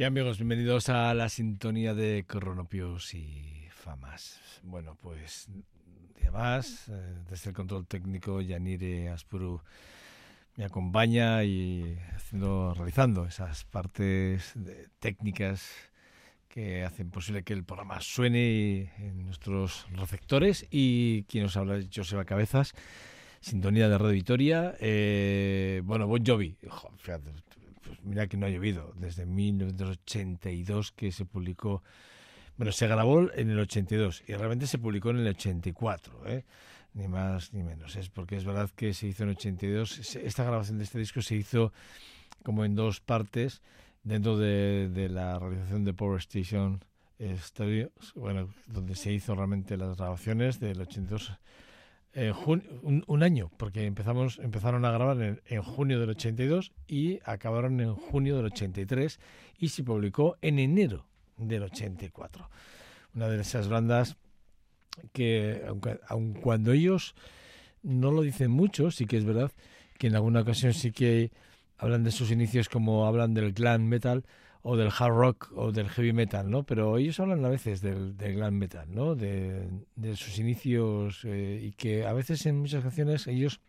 ¿Qué amigos? Bienvenidos a la sintonía de Cronopios y Famas. Bueno, pues día más, eh, desde el control técnico Yanire Aspuru me acompaña y haciendo, realizando esas partes de- técnicas que hacen posible que el programa suene en nuestros receptores y quien nos habla es Joseba Cabezas, sintonía de Radio Vitoria. Eh, bueno, Bon Jovi, jo, fíjate, mira que no ha llovido desde 1982 que se publicó, bueno, se grabó en el 82 y realmente se publicó en el 84, ¿eh? ni más ni menos. Es porque es verdad que se hizo en 82, se- esta grabación de este disco se hizo como en dos partes dentro de, de la realización de Power Station Studios, bueno, donde se hizo realmente las grabaciones del 82 un, un año, porque empezamos, empezaron a grabar en, en junio del 82 y acabaron en junio del 83 y se publicó en enero del 84. Una de esas bandas que, aunque, aun cuando ellos no lo dicen mucho, sí que es verdad que en alguna ocasión sí que hablan de sus inicios como hablan del clan metal o del hard rock o del heavy metal, ¿no? Pero ellos hablan a veces del, del glam metal, ¿no? De, sus inicios eh, y que a veces en muchas canciones ellos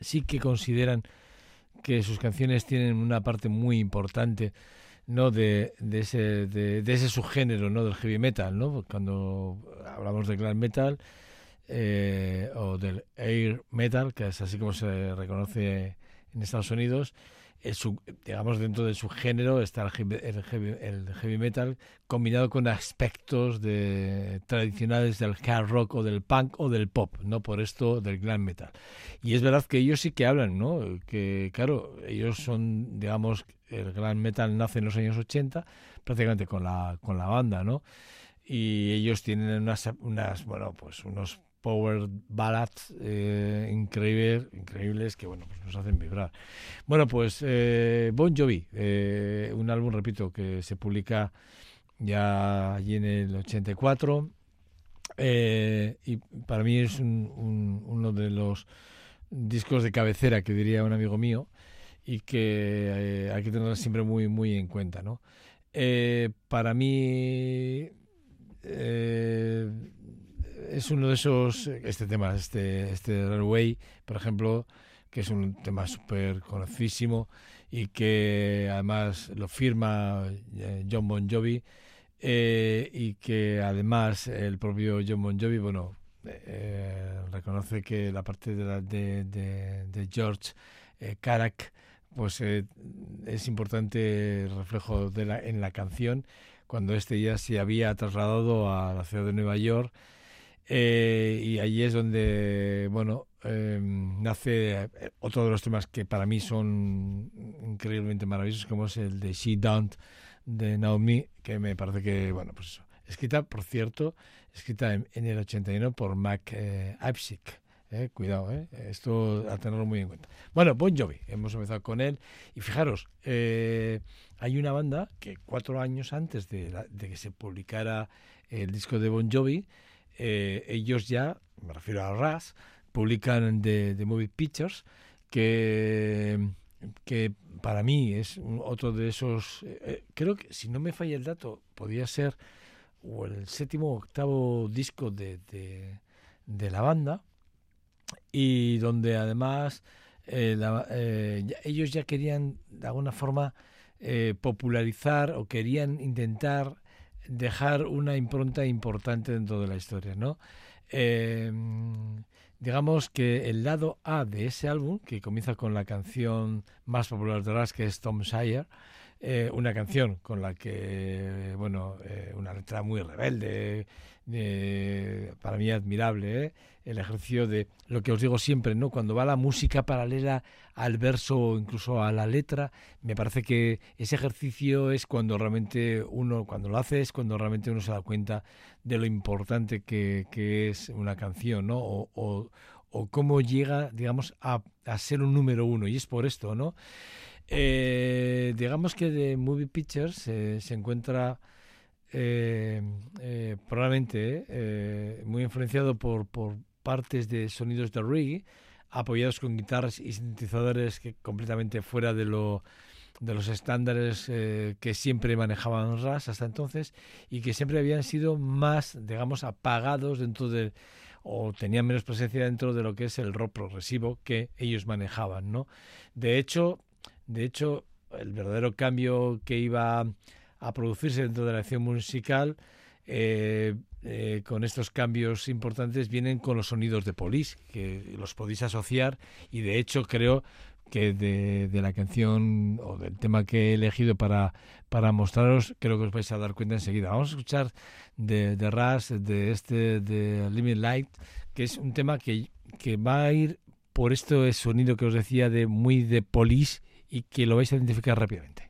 sí que consideran que sus canciones tienen una parte muy importante no de, de ese de, de ese subgénero no del heavy metal no cuando hablamos de glam metal eh, o del air metal que es así como se reconoce en Estados Unidos el sub- digamos dentro de su género está el heavy, el heavy- el heavy metal combinado con aspectos de tradicionales del hard rock o del punk o del pop no por esto del glam metal. Y es verdad que ellos sí que hablan no que claro ellos son digamos el glam metal nace en los años 80 prácticamente con la con la banda no y ellos tienen unas unas bueno pues unos power ballads eh, increíbles que bueno pues nos hacen vibrar. Bueno pues eh, Bon Jovi eh, un álbum repito que se publica ya allí en el 84 eh, y para mí es un- un- uno de los discos de cabecera que diría un amigo mío y que hay que tenerlo siempre muy muy en cuenta no para mí es uno de esos este tema este este Railway por ejemplo que es un tema súper conocidísimo y que además lo firma eh, John Bon Jovi eh, y que además el propio John Bon Jovi bueno eh, reconoce que la parte de, la- de, de- de George eh, Carac pues eh, es importante reflejo de la, en la canción cuando este ya se había trasladado a la ciudad de Nueva York eh, y allí es donde bueno eh, nace otro de los temas que para mí son increíblemente maravillosos como es el de She Don't de Naomi que me parece que bueno pues eso escrita por cierto escrita en, en el 81 por Mac eh, Ipsic eh, cuidado, eh, esto a tenerlo muy en cuenta. Bueno, Bon Jovi, hemos empezado con él y fijaros, eh, hay una banda que cuatro años antes de, la- de que se publicara el disco de Bon Jovi, eh, ellos ya, me refiero a Ras, publican The, The Movie Pictures, que, que para mí es otro de esos, eh, eh, creo que si no me falla el dato, podía ser o el séptimo o octavo disco de, de, de la banda y donde además eh, ellos ya querían de alguna forma popularizar o querían intentar dejar una impronta importante dentro de la historia, ¿no? Eh, digamos que el lado A de ese álbum, que comienza con la canción más popular de Ras, que es Tom Sawyer, eh, una canción con la que, bueno, eh, una letra muy rebelde, eh, para mí admirable, ¿eh? el ejercicio de lo que os digo siempre, ¿no? Cuando va la música paralela al verso o incluso a la letra, me parece que ese ejercicio es cuando realmente uno, cuando lo hace, es cuando realmente uno se da cuenta de lo importante que, que es una canción, ¿no? O, o- o cómo llega, digamos, a, a ser un número uno. Y es por esto, ¿no? Eh, digamos que de Movie Pictures eh, se encuentra eh, eh, probablemente muy influenciado por, por partes de sonidos de reggae, apoyados con guitarras y sintetizadores que completamente fuera de lo de los estándares que siempre manejaban RAS hasta entonces y que siempre habían sido más, digamos, apagados dentro de o tenían menos presencia dentro de lo que es el rock progresivo que ellos manejaban, ¿no? De hecho, de hecho, el verdadero cambio que iba a producirse dentro de la acción musical eh, eh, con estos cambios importantes vienen con los sonidos de Police, que los podéis asociar y de hecho creo que de, la canción o del tema que he elegido para, para mostraros, creo que os vais a dar cuenta enseguida. Vamos a escuchar de, de Ras, de este, de Limit Light, que es un tema que, que va a ir por este sonido que os decía de muy de Police y que lo vais a identificar rápidamente.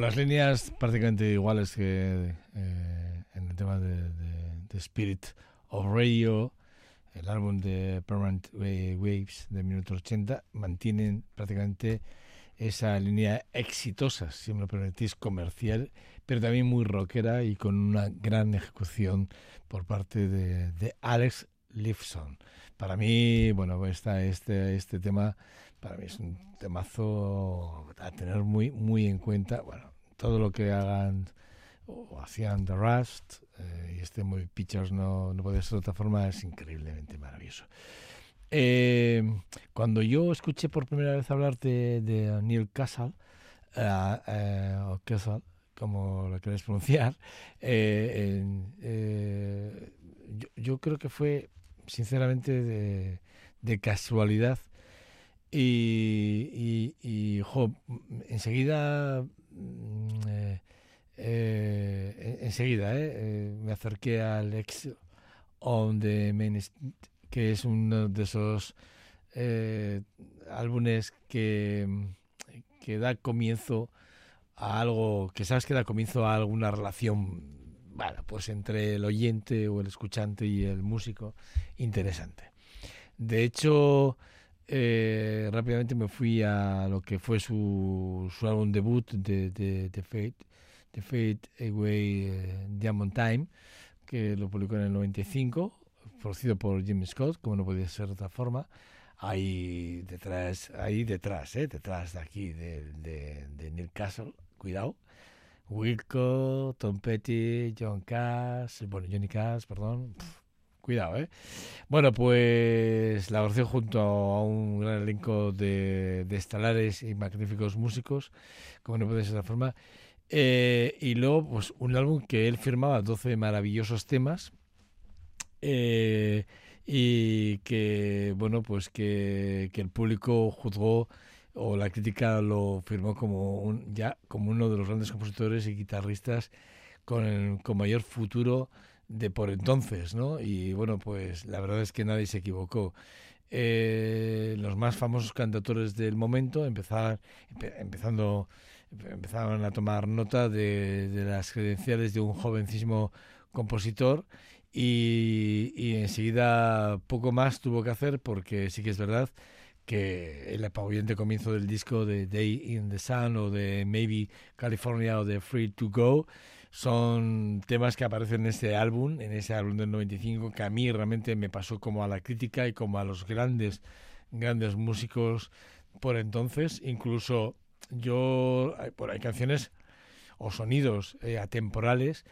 Las líneas prácticamente iguales que eh, en el tema de, Spirit of Radio, el álbum de Permanent Wa- Waves de minuto 80, mantienen prácticamente esa línea exitosa, si me lo permitís, comercial, pero también muy rockera y con una gran ejecución por parte de, de Alex Lifeson. Para mí, bueno, esta, este, este tema para mí es un temazo a tener muy, muy en cuenta. Bueno, todo lo que hagan o hacían The Rust eh, y este Movie Pictures no, no puede ser de otra forma, es increíblemente maravilloso. Eh, cuando yo escuché por primera vez hablar de, de Neil Castle, eh, eh, o Castle, como lo queréis pronunciar, yo, creo que fue sinceramente de casualidad y, y, y, enseguida mm, eh, eh, en- enseguida eh, me acerqué al ex on the main Street, que es uno de esos álbumes que, que da comienzo a algo que sabes que da comienzo a alguna relación bueno, pues entre el oyente o el escuchante y el músico interesante. De hecho, eh, rápidamente me fui a lo que fue su, su álbum debut de, de, de Fate, The Fate Away eh, Diamond Time, que lo publicó en el 95, producido por Jimmy Scott, como no podía ser de otra forma. Ahí detrás, ahí detrás, ¿eh? detrás de aquí, de, de, Neil Castle, cuidado. Wilco, Tom Petty, John Cash, bueno, Johnny Cash, perdón. Cuidado, ¿eh? Bueno, pues la oración junto a un gran elenco de, de estelares y magníficos músicos, como no puede ser de otra forma. Eh, y luego, pues un álbum que él firmaba 12 maravillosos temas. eh, y que, bueno, pues que, que el público juzgó o la crítica lo firmó como un, ya como uno de los grandes compositores y guitarristas con, el- con mayor futuro de por entonces, ¿no? Y bueno, pues la verdad es que nadie se equivocó. Eh, los más famosos cantautores del momento empezaban, empe- empezando, empezaban a tomar nota de, de las credenciales de un jovencísimo compositor y, y enseguida poco más tuvo que hacer porque sí que es verdad que el apabullante comienzo del disco de Day in the Sun o de Maybe California o de Free to Go son temas que aparecen en ese álbum, en ese álbum del 95, que a mí realmente me pasó como a la crítica y como a los grandes, grandes músicos por entonces. Incluso yo, por hay canciones o sonidos eh, atemporales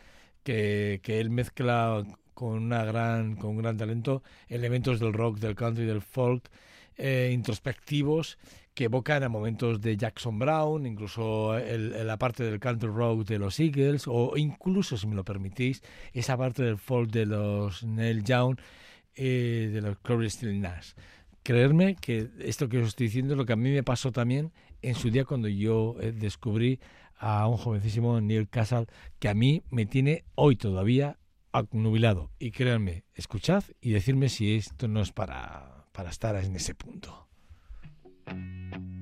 que, que él mezcla con una gran con un gran talento elementos del rock, del country, del folk eh, introspectivos que evocan a momentos de Jackson Brown, incluso el- la parte del country rock de los Eagles, o incluso, si me lo permitís, esa parte del folk de los Neil Young, eh, de los Corey Still Nash. Creerme que esto que os estoy diciendo es lo que a mí me pasó también en su día cuando yo eh, descubrí a un jovencísimo Neil Castle que a mí me tiene hoy todavía nubilado. Y créanme, escuchad y decirme si esto no es para, para estar en ese punto. Thank you.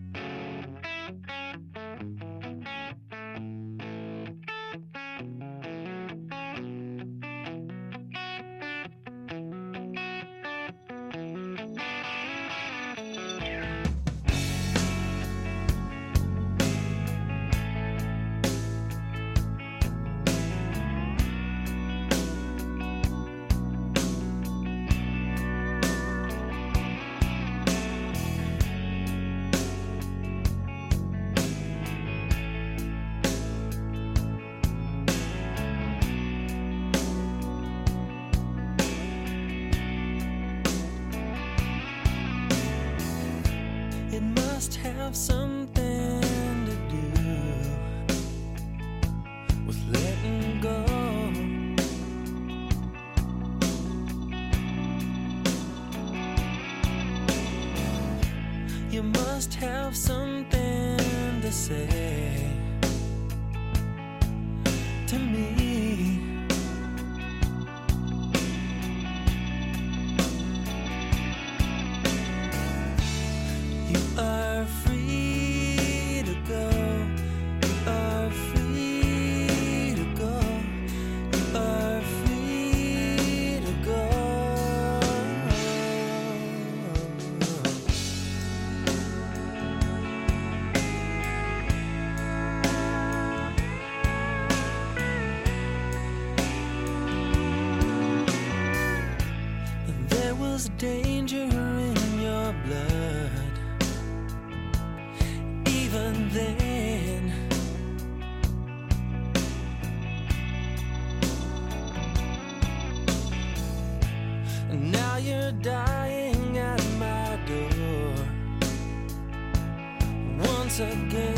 And now you're dying at my door once again.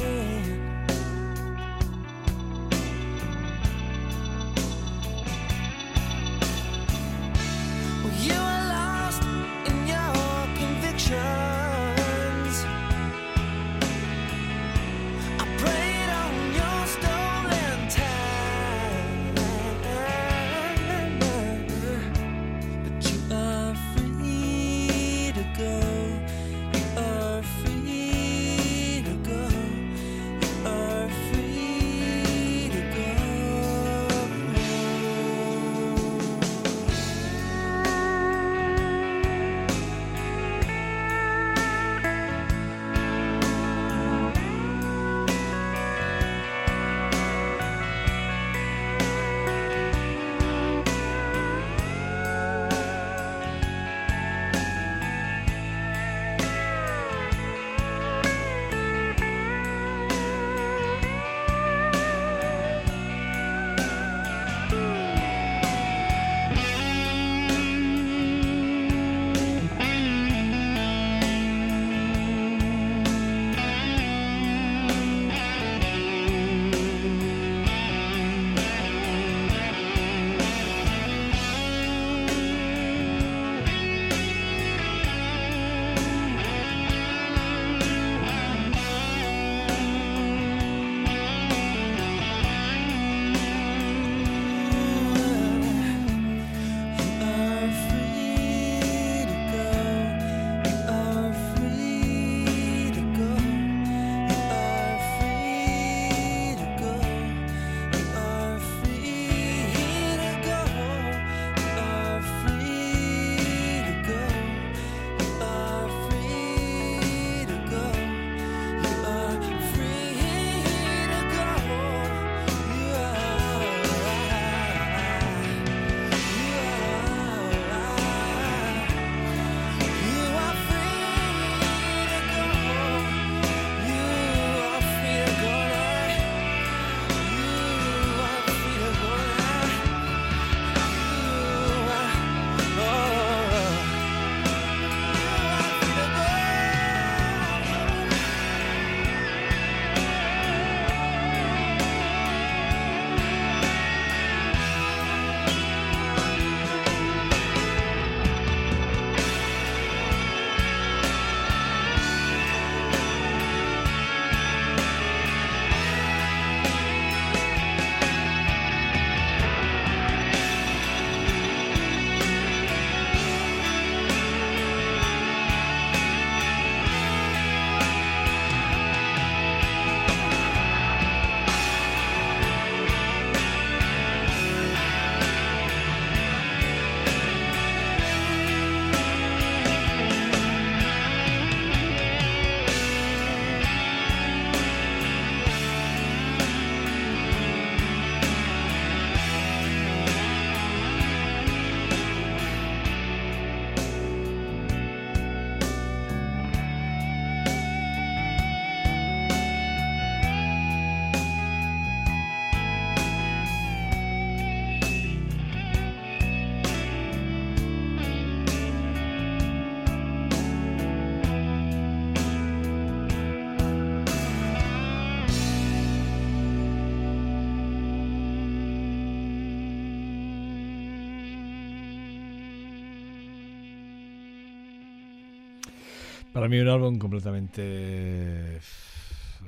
Para mí un álbum completamente,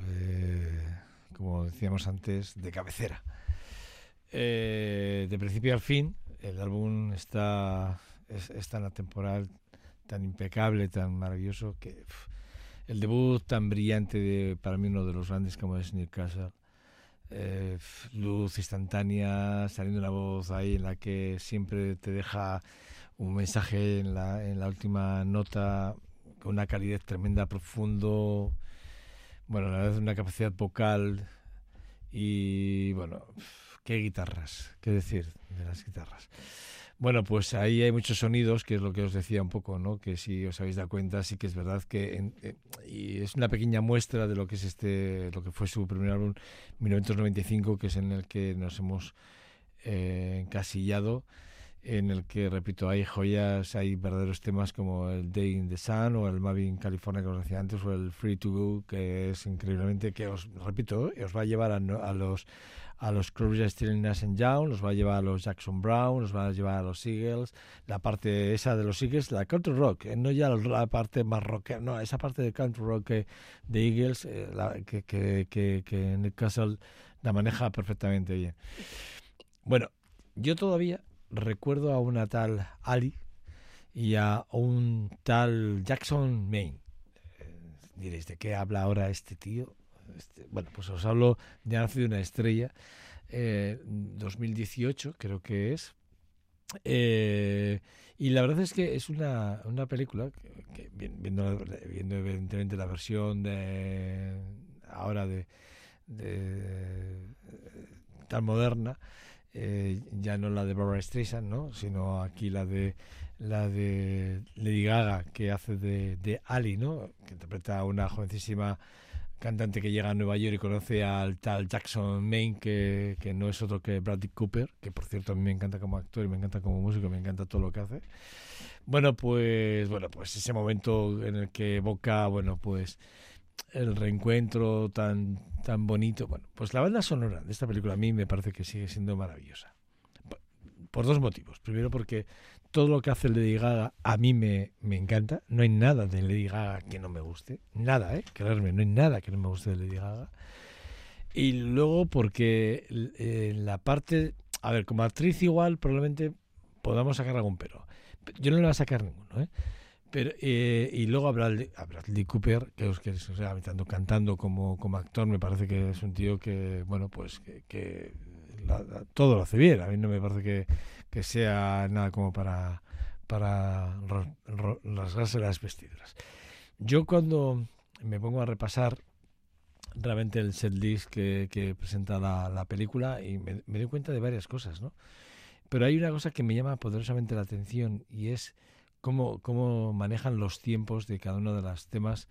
eh, como decíamos antes, de cabecera. Eh, de principio al fin, el álbum está es, es tan atemporal, tan impecable, tan maravilloso que pf, el debut tan brillante de para mí uno de los grandes como es Newcastle. Eh, luz instantánea, saliendo una voz ahí en la que siempre te deja un mensaje en la, en la última nota con una calidez tremenda, profundo, bueno, la verdad una capacidad vocal y bueno, qué guitarras, qué decir de las guitarras. Bueno, pues ahí hay muchos sonidos, que es lo que os decía un poco, ¿no? Que si os habéis dado cuenta, sí que es verdad que en- y es una pequeña muestra de lo que es este, lo que fue su primer álbum, 1995, que es en el que nos hemos eh, encasillado, en el que, repito, hay joyas, hay verdaderos temas como el Day in the Sun o el Mavin California que os decía antes, o el Free to Go, que es increíblemente, que os repito, eh, os va a llevar a, a los a los Stills Nash and Young, los va a llevar a los Jackson Brown, los va a llevar a los Eagles, la parte esa de los Eagles, la country rock, eh, no ya la parte más rock, no, esa parte de country rock de Eagles, eh, la- que, que, que, que la maneja perfectamente bien. Bueno, yo todavía recuerdo a una tal Ali y a un tal Jackson Maine. Eh, diréis, ¿de qué habla ahora este tío? Este, bueno, pues os hablo de Ha nacido una estrella, eh, 2018 creo que es. Eh, y la verdad es que es una, una película viendo, viendo evidentemente la versión de ahora de, de- tan moderna, eh, ya no la de Barbara Streisand, ¿no? sino aquí la de la de Lady Gaga que hace de, de Ali, ¿no? que interpreta a una jovencísima cantante que llega a Nueva York y conoce al tal Jackson Maine, que, que no es otro que Bradley Cooper, que por cierto a mí me encanta como actor y me encanta como músico, me encanta todo lo que hace. Bueno, pues bueno, pues ese momento en el que evoca, bueno, pues el reencuentro tan tan bonito. Bueno, pues la banda sonora de esta película a mí me parece que sigue siendo maravillosa. Por, dos motivos. Primero porque todo lo que hace Lady Gaga a mí me, me encanta. No hay nada de Lady Gaga que no me guste. Nada, ¿eh? Creerme, no hay nada que no me guste de Lady Gaga. Y luego porque eh, la parte... A ver, como actriz igual probablemente podamos sacar algún pero. Yo no le voy a sacar ninguno, ¿eh? Pero, eh, y luego a Bradley, Cooper, que, que o sea, tanto cantando como, como actor, me parece que es un tío que, bueno, pues que, la- todo lo hace bien. A mí no me parece que, que sea nada como para, para rasgarse las vestiduras. Yo cuando me pongo a repasar realmente el setlist que, que presenta la, la película y me, me doy cuenta de varias cosas, ¿no? Pero hay una cosa que me llama poderosamente la atención y es cómo, cómo manejan los tiempos de cada uno de los temas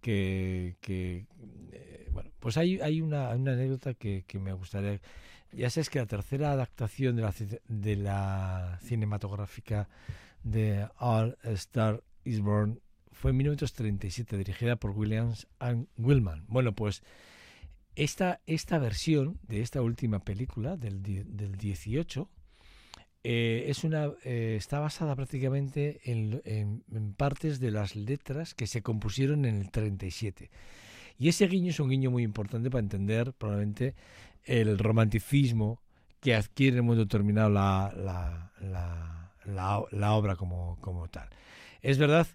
que, que, eh, bueno, pues hay, hay una, anécdota que, que me gustaría. Ya sabes que la tercera adaptación de la, de la cinematográfica de All Star Is Born fue en 1937, dirigida por Williams and Willman. Bueno, pues esta, esta versión de esta última película del, del 18 eh, es una, eh, está basada prácticamente en, partes de las letras que se compusieron en el 37. Y ese guiño es un guiño muy importante para entender probablemente el romanticismo que adquiere en un momento determinado la, la, la, la- obra como, como tal. Es verdad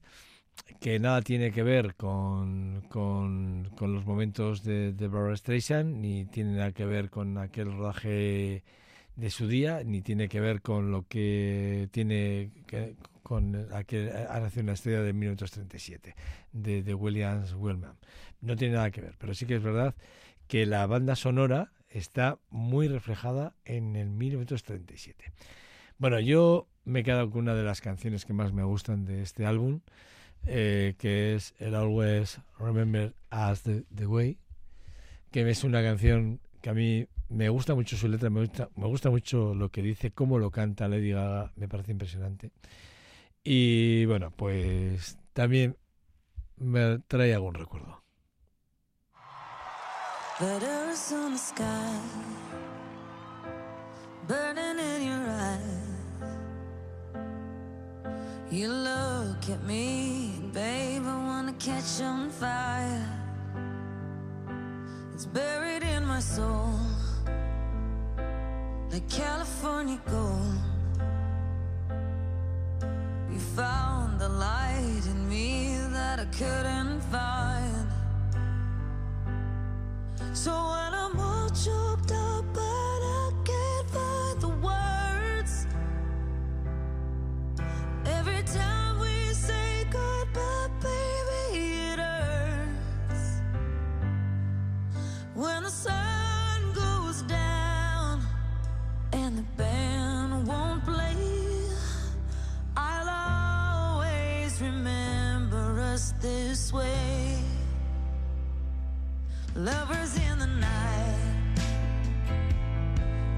que nada tiene que ver con, con, los momentos de, de Barbra Streisand, ni tiene nada que ver con aquel rodaje de su día, ni tiene que ver con lo que tiene que, con aquel nacido una estrella de 1937, de, de Williams Willman. No tiene nada que ver, pero sí que es verdad que la banda sonora está muy reflejada en el 1937. Bueno, yo me he quedado con una de las canciones que más me gustan de este álbum, eh, que es el Always Remember Us the, the Way, que es una canción que a mí me gusta mucho su letra, me gusta, me gusta mucho lo que dice, cómo lo canta Lady Gaga, me parece impresionante. Y bueno, pues también me trae algún recuerdo. You look at me, babe, I wanna fire. It's buried in my soul like California gold. You found the light in me that I couldn't find. So Lovers in the night,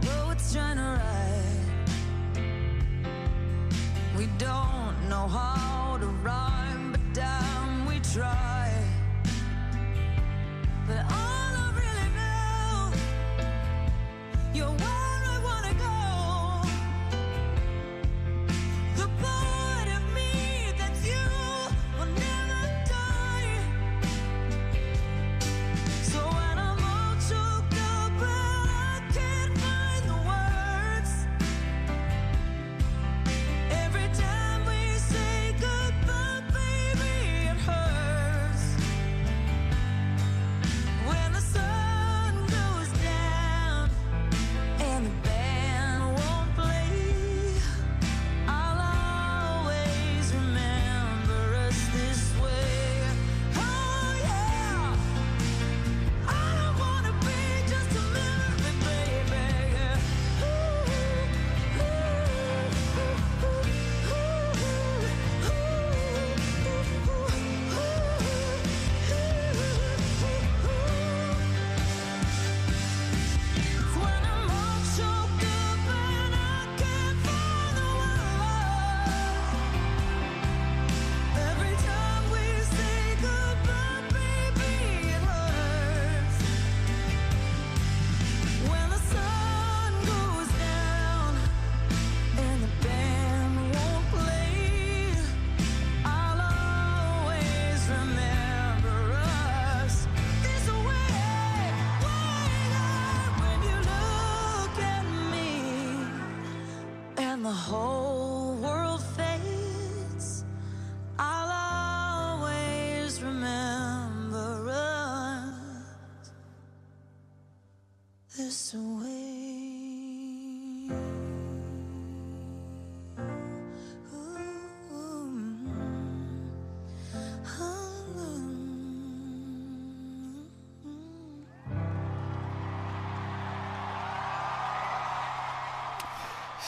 poets trying to. We don't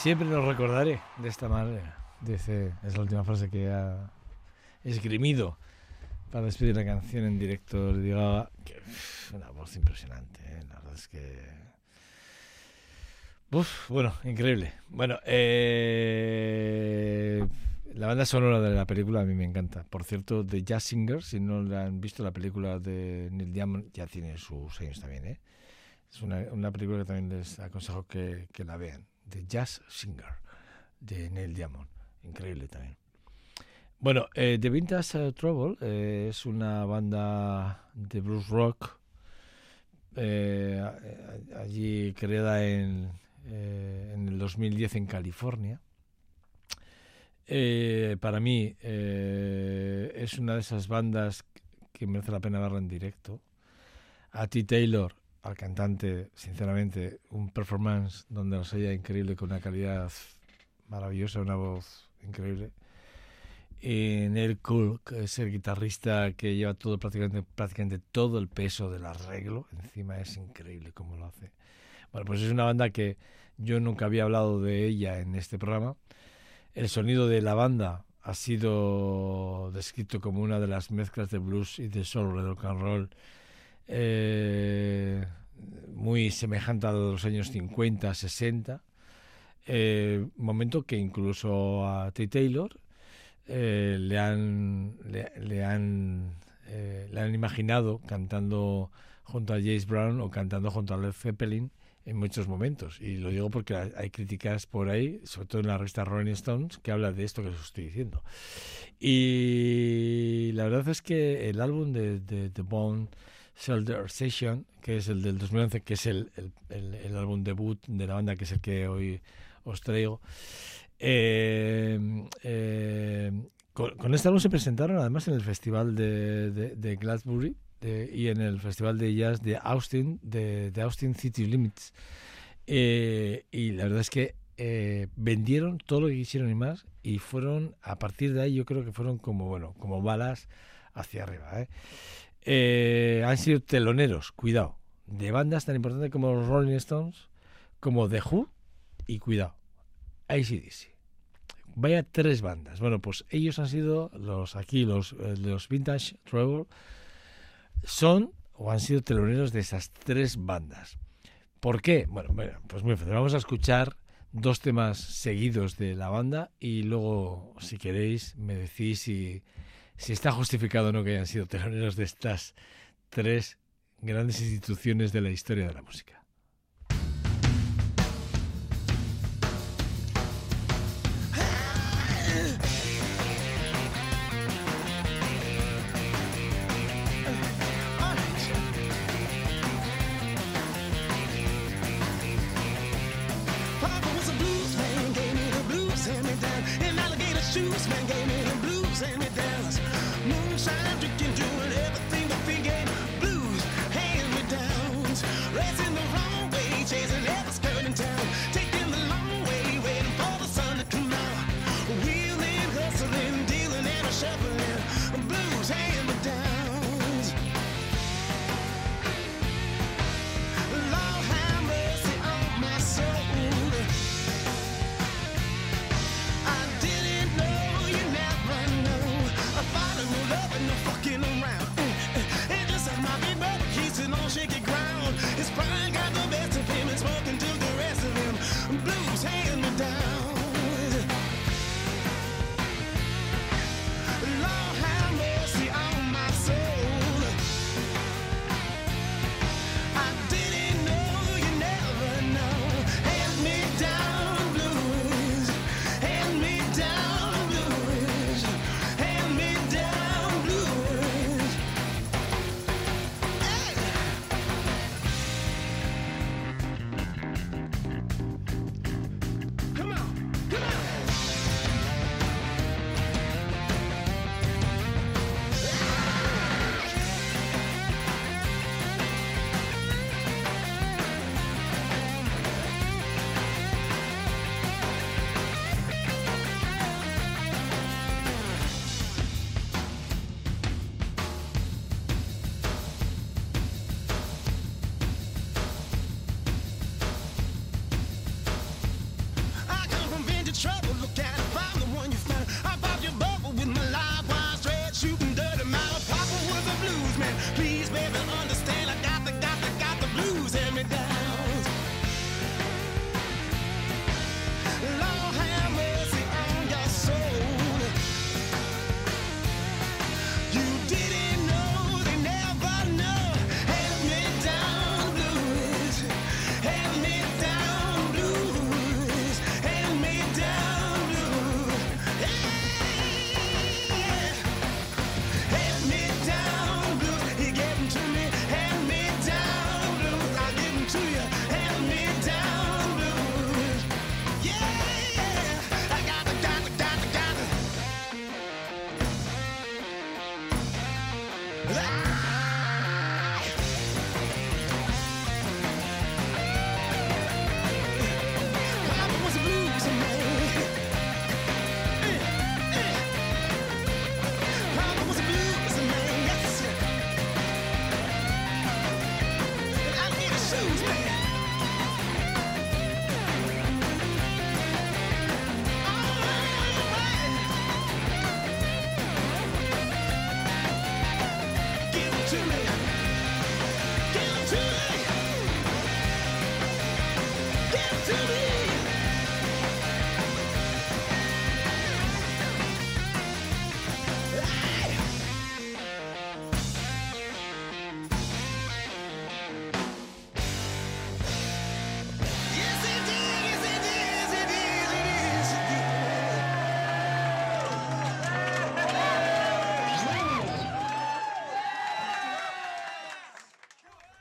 Siempre nos recordaré de esta manera. Dice, es la última frase que ha esgrimido para despedir la canción en directo. Le digo que uf, una voz impresionante. ¿eh? La verdad es que. Uf, bueno, increíble. Bueno, eh, la banda sonora de la película a mí me encanta. Por cierto, The Jazz Singer, si no la han visto, la película de Neil Diamond ya tiene sus años también. ¿eh? Es una, una película que también les aconsejo que, que la vean. The Jazz Singer, de Neil Diamond. Increíble también. Bueno, eh, The Vintage Trouble eh, es una banda de blues rock eh, allí creada en, en el 2010 en California. Para mí es una de esas bandas que merece la pena verla en directo. A T. Taylor, al cantante, sinceramente, un performance donde los haya increíble, con una calidad maravillosa, una voz increíble. Neil que es el guitarrista que lleva todo prácticamente, prácticamente todo el peso del arreglo, encima es increíble cómo lo hace. Bueno, pues es una banda que yo nunca había hablado de ella en este programa. El sonido de la banda ha sido descrito como una de las mezclas de blues y de soul, de rock and roll, eh, muy semejante a los años 50, 60. Eh, momento que incluso a T. Taylor eh, le han le, le han eh, le han imaginado cantando junto a James Brown o cantando junto a Led Zeppelin en muchos momentos. Y lo digo porque hay- críticas por ahí, sobre todo en la revista Rolling Stones, que habla de esto que os estoy diciendo. Y la verdad es que el álbum de, de The Bone Shoulder Session, que es el del 2011, que es el, el- el- el álbum debut de la banda, que es el que hoy os traigo, eh, eh, con, con este álbum se presentaron además en el festival de, de, de de- y en el festival de jazz de Austin, de, de Austin City Limits. Eh, y la verdad es que eh, vendieron todo lo que quisieron y más y fueron, a partir de ahí yo creo que fueron como, bueno, como balas hacia arriba. ¿eh? Eh, han sido teloneros, cuidado, de bandas tan importantes como los Rolling Stones, como The Who y cuidado, ACDC. Vaya tres bandas. Bueno, pues ellos han sido los aquí, los, eh, los Vintage Trouble, son o han sido teloneros de esas tres bandas. ¿Por qué? Bueno, bueno, pues muy fácil. Vamos a escuchar dos temas seguidos de la banda y luego, si queréis, me decís si, si está justificado o no que hayan sido teloneros de estas tres grandes instituciones de la historia de la música.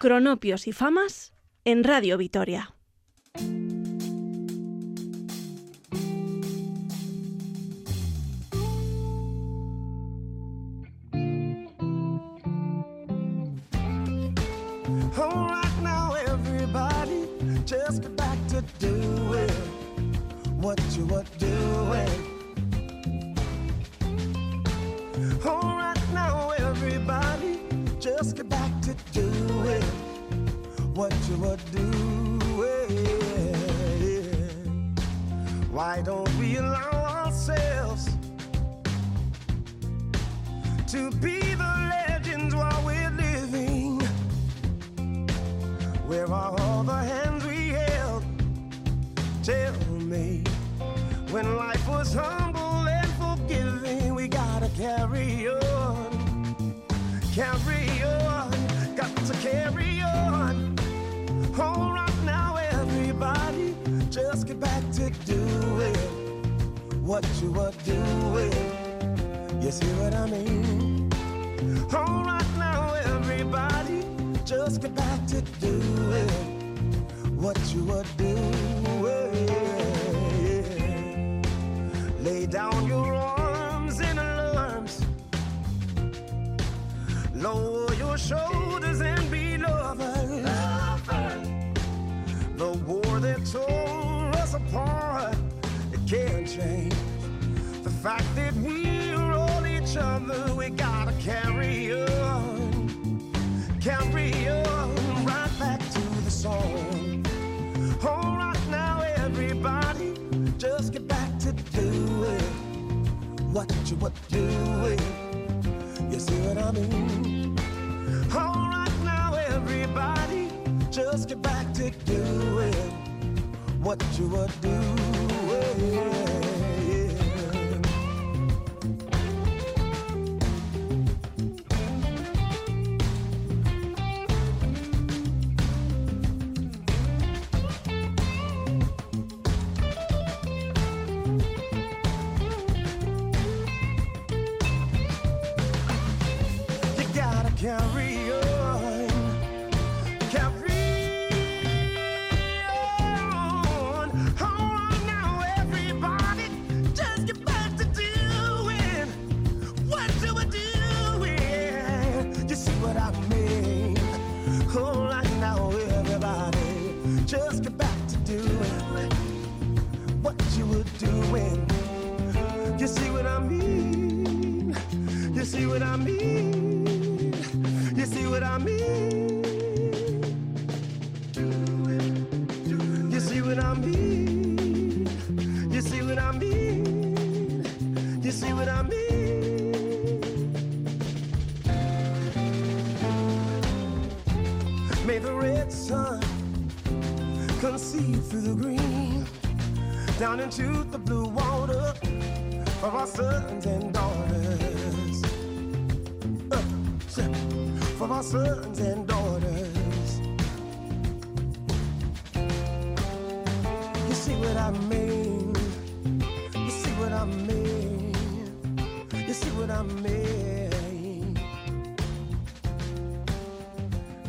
Cronopios y Famas en Radio Vitoria. Just get back to what you were doing. Why don't we allow ourselves to be the legends while we're living? Where are all the hands we held? Tell me, when life was humble and forgiving, we gotta carry on, carry on, got to carry to doing what you were doing. You see what I mean? All right now, everybody, just get back to doing what you were doing. Lay down your arms in alarms, lower your shoulders and apart, it can't change. The fact that we're all each other, we gotta carry on, carry on right back to the song. All right now, everybody, just get back to doing what you were doing. You see what I mean? All right now, everybody, just get back what you were doing.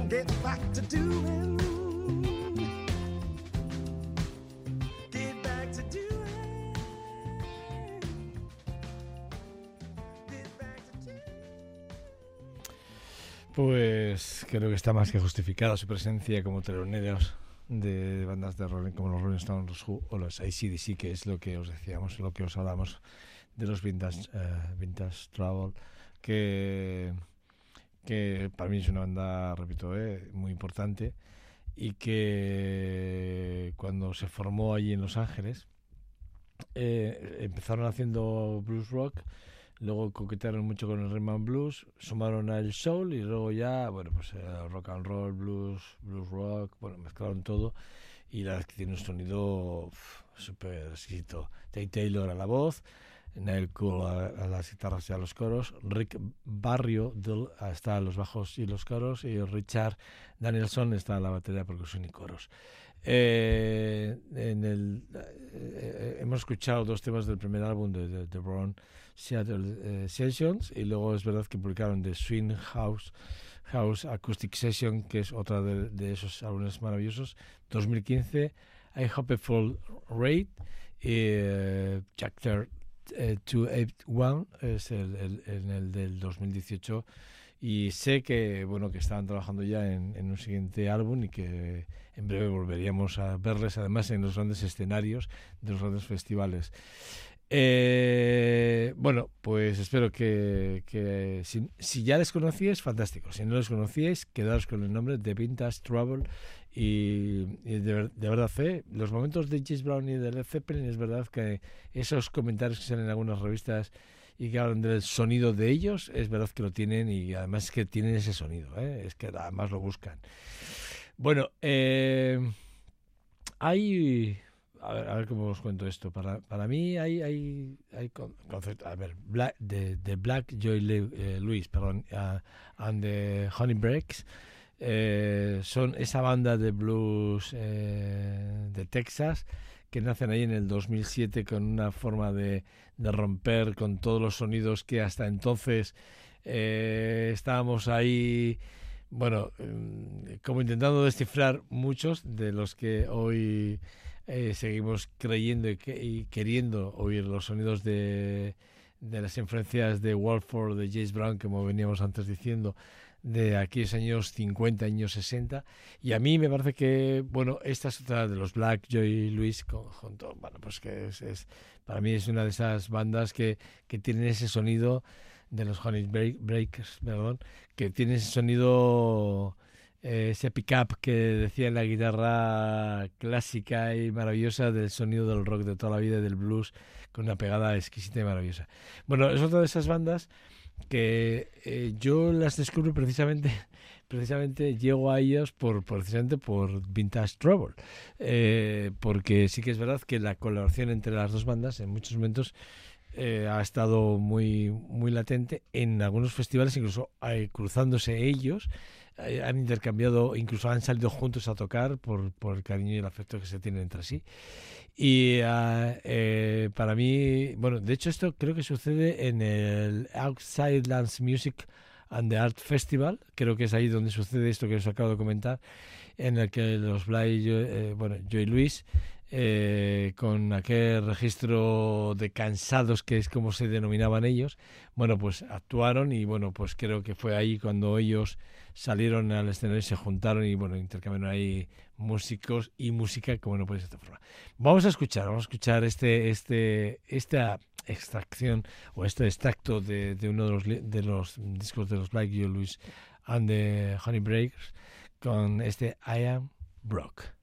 Get back to doing. Pues creo que está más que justificada su presencia como teloneros de bandas de rock como los Rolling Stones, o los ACDC, que es lo que os decíamos, lo que os hablamos de los Vintage, eh, vintage Travel, que, que para mí es una banda, repito, eh, muy importante y que cuando se formó allí en Los Ángeles eh, empezaron haciendo blues rock Luego coquetearon mucho con el rhythm and blues, sumaron al soul y luego ya, bueno, pues eh, rock and roll, blues, blues rock, bueno, mezclaron todo y la verdad es que tiene un sonido súper exquisito. Tate Taylor a la voz, Neil Cool a, las guitarras y a los coros, Rick Barrio está a los bajos y los coros y Richard Danielson está a la batería, percusión y coros. Eh, en el, eh, hemos escuchado dos temas del primer álbum de, de, de Brown Seattle eh, Sessions y luego es verdad que publicaron The Swing House House Acoustic Session, que es otra de, esos álbumes maravillosos, 2015, I Hope Full Rate y eh, Chapter eh, 281 es el, el, en el del 2018 y sé que bueno que estaban trabajando ya en, en, un siguiente álbum y que en breve volveríamos a verles además en los grandes escenarios de los grandes festivales. Eh, bueno, pues espero que, si, ya les conocíais, fantástico. Si no les conocíais, quedaros con el nombre de Vintage Trouble. Y, de, verdad, ¿eh? los momentos de James Brown y de Led Zeppelin, es verdad que esos comentarios que salen en algunas revistas y que hablan del sonido de ellos, es verdad que lo tienen y además es que tienen ese sonido, ¿eh? es que además lo buscan. Bueno, eh, hay a ver, a ver cómo os cuento esto. Para, para mí hay, hay, hay. A ver, Black, de, de Black Joy Le, eh, Lewis, perdón, and the Honey Breaks. Eh, son esa banda de blues eh, de Texas que nacen ahí en el 2007 con una forma de, de romper con todos los sonidos que hasta entonces eh, estábamos ahí bueno, mm, como intentando descifrar muchos de los que hoy eh, seguimos creyendo y, que, y, queriendo oír los sonidos de, de las influencias de Walford, de James Brown, como veníamos antes diciendo, de aquellos años 50, años 60. Y a mí me parece que, bueno, esta es otra de los Black, Joy Luis, junto, bueno, pues que es, es, para mí es una de esas bandas que, que tienen ese sonido de los Honey Breakers, perdón, que tiene ese sonido ese pickup que decía en la guitarra clásica y maravillosa del sonido del rock de toda la vida y del blues con una pegada exquisita y maravillosa. Bueno, es otra de esas bandas que eh, yo las descubro precisamente precisamente llego a ellas por precisamente por Vintage Trouble eh, porque sí que es verdad que la colaboración entre las dos bandas en muchos momentos eh, ha estado muy muy latente en algunos festivales incluso eh, cruzándose ellos eh, han intercambiado, incluso han salido juntos a tocar por, por el cariño y el afecto que se tienen entre sí. Y uh, eh, para mí, bueno, de hecho esto creo que sucede en el Outside Dance Music and the Art Festival, creo que es ahí donde sucede esto que os acabo de comentar, en el que los Bly, eh, bueno, Joy Luis, eh, con aquel registro de cansados que es como se denominaban ellos, bueno, pues actuaron y bueno, pues creo que fue ahí cuando ellos salieron al escenario y se juntaron y bueno, intercambiaron ahí músicos y música como no puede ser de otra forma. Vamos a escuchar, vamos a escuchar este, este, esta extracción o este extracto de, uno de los, de los discos de los Black You Louis and the Honey Breakers con este I Am Broke.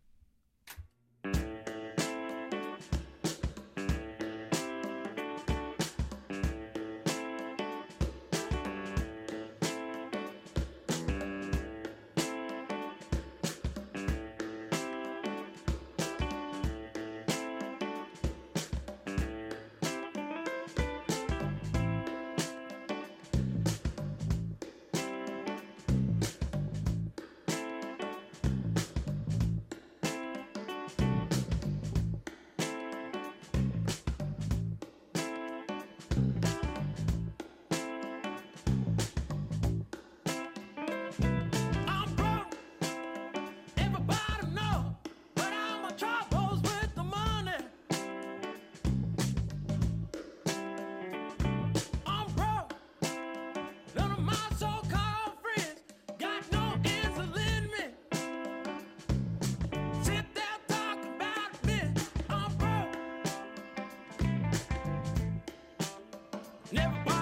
Never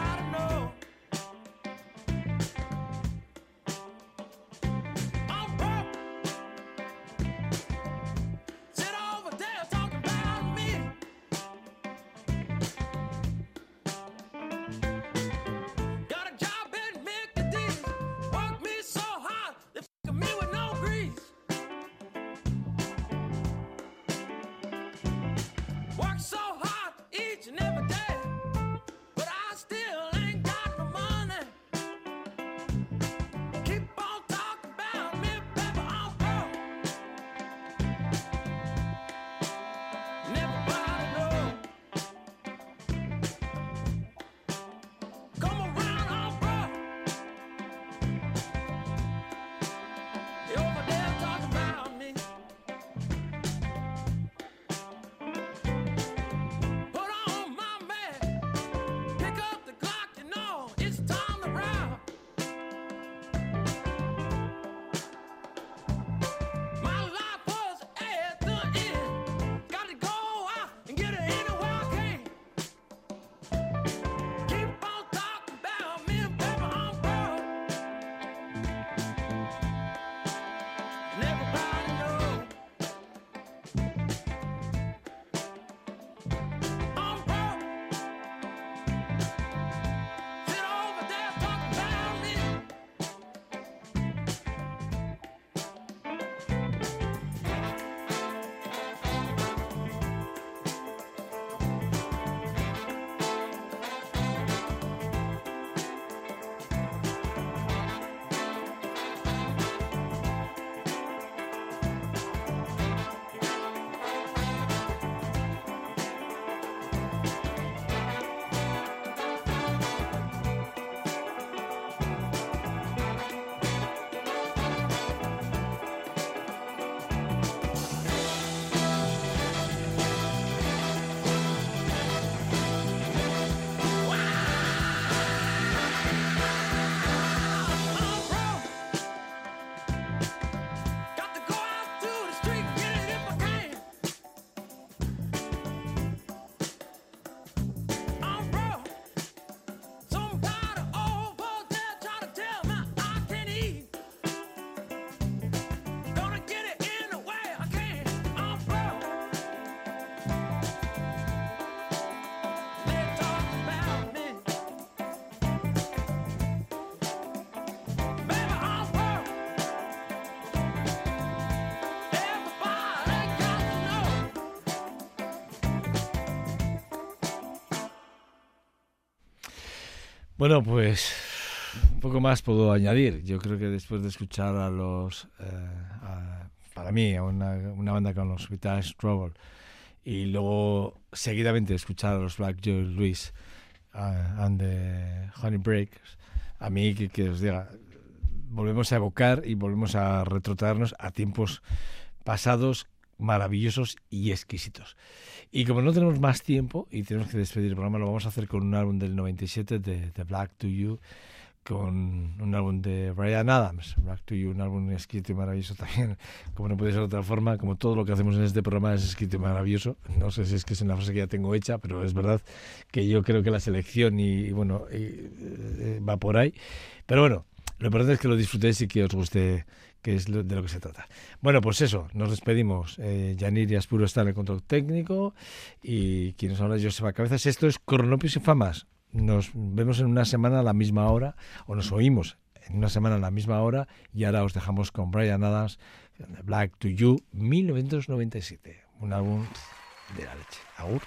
Bueno, pues poco más puedo añadir. Yo creo que después de escuchar a los, eh, para mí, a una, una banda con los Vitage Trouble y luego seguidamente escuchar a los Black Joe Louis uh, and the Honey Breakers, a mí que, que os diga, volvemos a evocar y volvemos a retrotraernos a tiempos pasados maravillosos y exquisitos. Y como no tenemos más tiempo y tenemos que despedir el programa, lo vamos a hacer con un álbum del 97 de The Black to You, con un álbum de Brian Adams, Black to You, un álbum escrito y maravilloso también, como no puede ser de otra forma, como todo lo que hacemos en este programa es escrito y maravilloso. No sé si es que es una frase que ya tengo hecha, pero es verdad que yo creo que la selección y, bueno, eh, va por ahí. Pero bueno, lo importante es que lo disfrutéis y que os guste, que es de lo que se trata. Bueno, pues eso, nos despedimos. Eh, Yanir Aspuro está en el control técnico y quien nos habla es Joseba Cabezas. Esto es Cronopios y Famas. Nos vemos en una semana a la misma hora, o nos oímos en una semana a la misma hora, y ahora os dejamos con Brian Adams, Black to You, 1997. Un álbum de la leche. Agur.